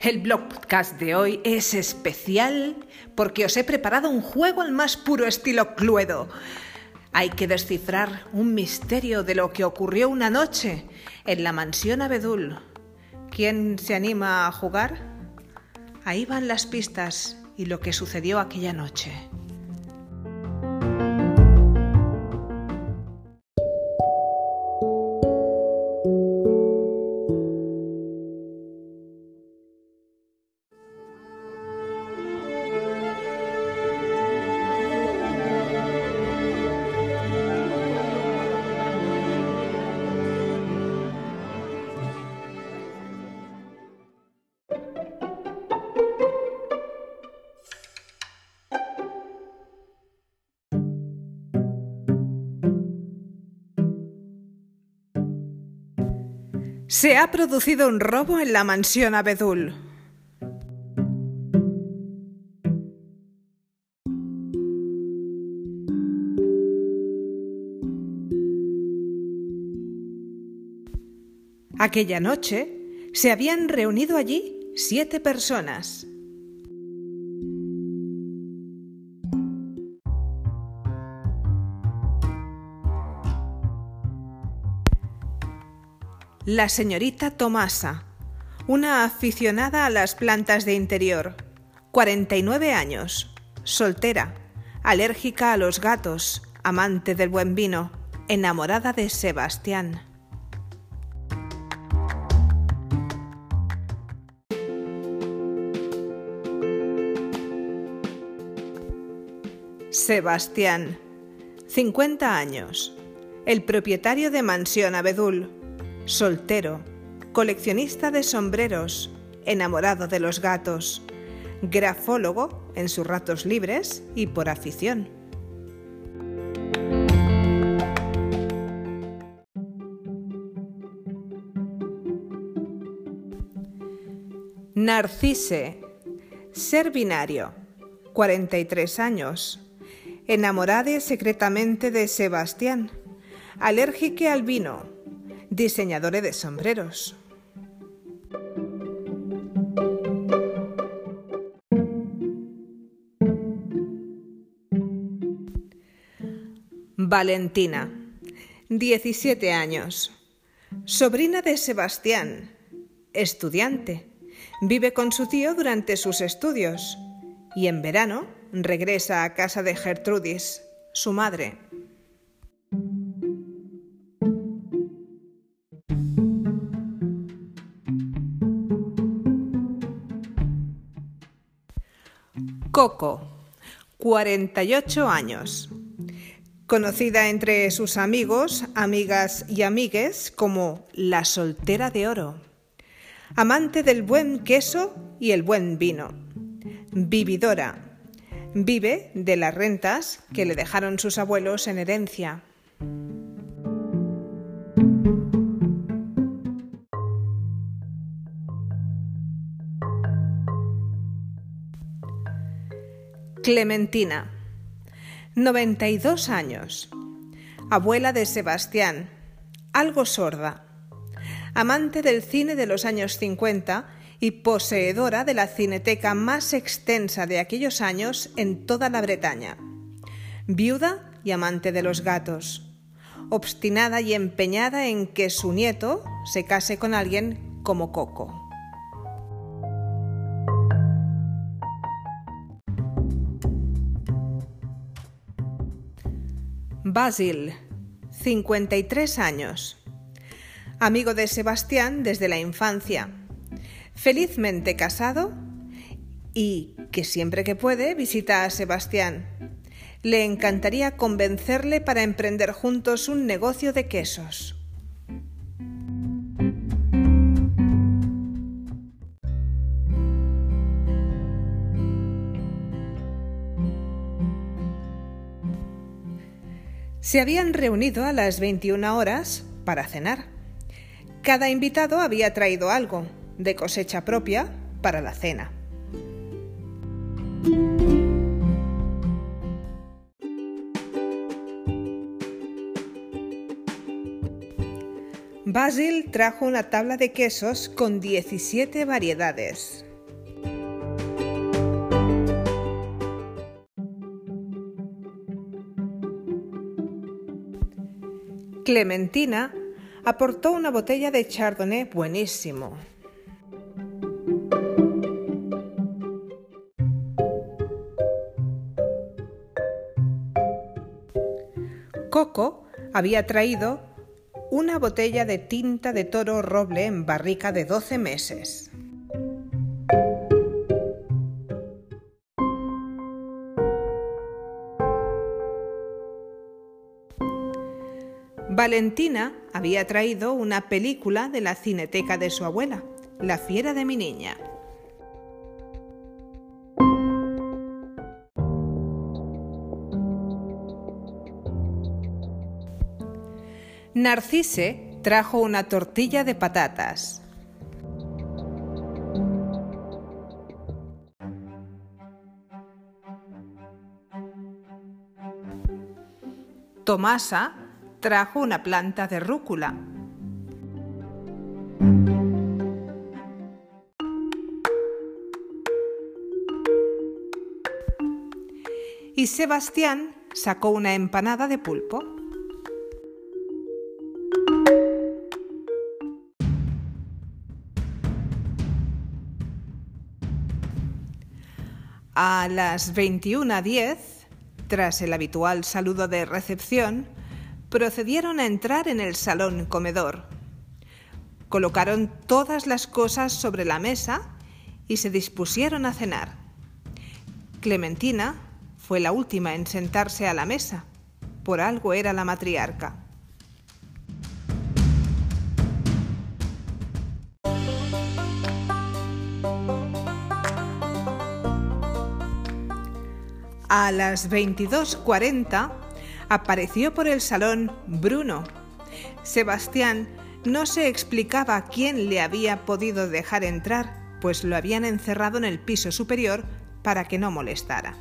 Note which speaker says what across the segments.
Speaker 1: El blogcast de hoy es especial porque os he preparado un juego al más puro estilo Cluedo. Hay que descifrar un misterio de lo que ocurrió una noche en la mansión Abedul. ¿Quién se anima a jugar? Ahí van las pistas y lo que sucedió aquella noche. Se ha producido un robo en la mansión Abedul. Aquella noche se habían reunido allí siete personas. La señorita Tomasa, una aficionada a las plantas de interior, 49 años, soltera, alérgica a los gatos, amante del buen vino, enamorada de Sebastián. Sebastián, 50 años, el propietario de Mansión Abedul, soltero, coleccionista de sombreros, enamorado de los gatos, grafólogo en sus ratos libres y por afición. Narcise, ser binario, 43 años, enamorada secretamente de Sebastián, alérgica al vino, diseñadores de sombreros. Valentina, 17 años, sobrina de Sebastián, estudiante. Vive con su tío durante sus estudios y en verano regresa a casa de Gertrudis, su madre. Coco, 48 años. Conocida entre sus amigos, amigas y amigues como la soltera de oro. Amante del buen queso y el buen vino. Vividora. Vive de las rentas que le dejaron sus abuelos en herencia. Clementina, 92 años, abuela de Sebastián, algo sorda, amante del cine de los años 50 y poseedora de la cineteca más extensa de aquellos años en toda la Bretaña, viuda y amante de los gatos, obstinada y empeñada en que su nieto se case con alguien como Coco. Basil, 53 años. Amigo de Sebastián desde la infancia. Felizmente casado y que siempre que puede visita a Sebastián. Le encantaría convencerle para emprender juntos un negocio de quesos. Se habían reunido a las 21 horas para cenar. Cada invitado había traído algo de cosecha propia para la cena. Basil trajo una tabla de quesos con 17 variedades. Clementina aportó una botella de chardonnay buenísimo. Coco había traído una botella de tinta de toro roble en barrica de 12 meses. Valentina había traído una película de la cineteca de su abuela, La fiera de mi niña. Narcise trajo una tortilla de patatas. Tomasa trajo una planta de rúcula. Y Sebastián sacó una empanada de pulpo. A las 21.10, tras el habitual saludo de recepción, procedieron a entrar en el salón comedor. Colocaron todas las cosas sobre la mesa y se dispusieron a cenar. Clementina fue la última en sentarse a la mesa. Por algo era la matriarca. A las 22.40 apareció por el salón Bruno. Sebastián no se explicaba quién le había podido dejar entrar, pues lo habían encerrado en el piso superior para que no molestara.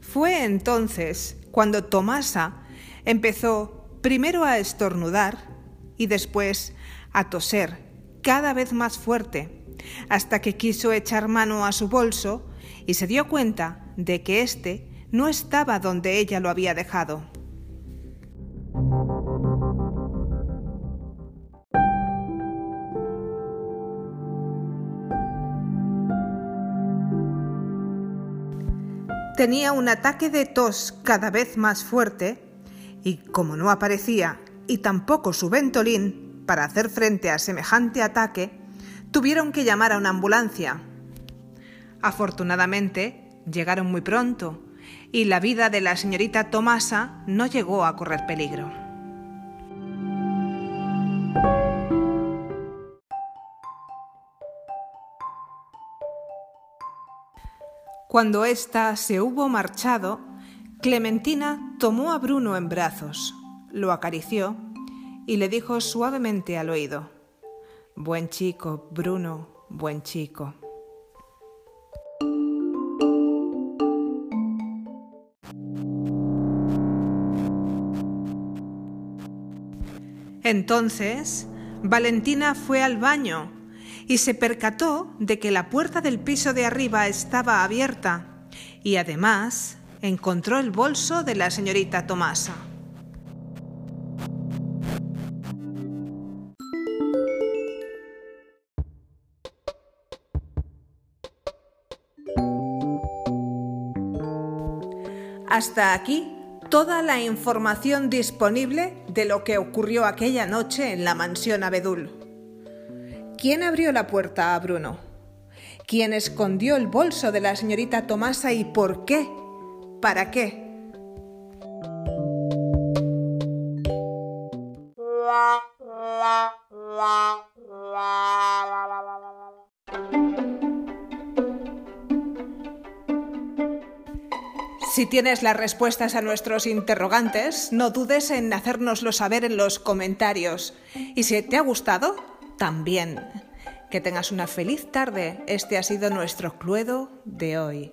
Speaker 1: Fue entonces cuando Tomasa empezó primero a estornudar y después a toser cada vez más fuerte, hasta que quiso echar mano a su bolso y se dio cuenta de que éste no estaba donde ella lo había dejado. Tenía un ataque de tos cada vez más fuerte y como no aparecía y tampoco su ventolín para hacer frente a semejante ataque, tuvieron que llamar a una ambulancia. Afortunadamente, llegaron muy pronto y la vida de la señorita Tomasa no llegó a correr peligro. Cuando ésta se hubo marchado, Clementina tomó a Bruno en brazos, lo acarició y le dijo suavemente al oído, Buen chico, Bruno, buen chico. Entonces, Valentina fue al baño y se percató de que la puerta del piso de arriba estaba abierta y además encontró el bolso de la señorita Tomasa. Hasta aquí toda la información disponible de lo que ocurrió aquella noche en la mansión Abedul. ¿Quién abrió la puerta a Bruno? ¿Quién escondió el bolso de la señorita Tomasa y por qué ¿Para qué? Si tienes las respuestas a nuestros interrogantes, no dudes en hacérnoslo saber en los comentarios. Y si te ha gustado, también. Que tengas una feliz tarde. Este ha sido nuestro cluedo de hoy.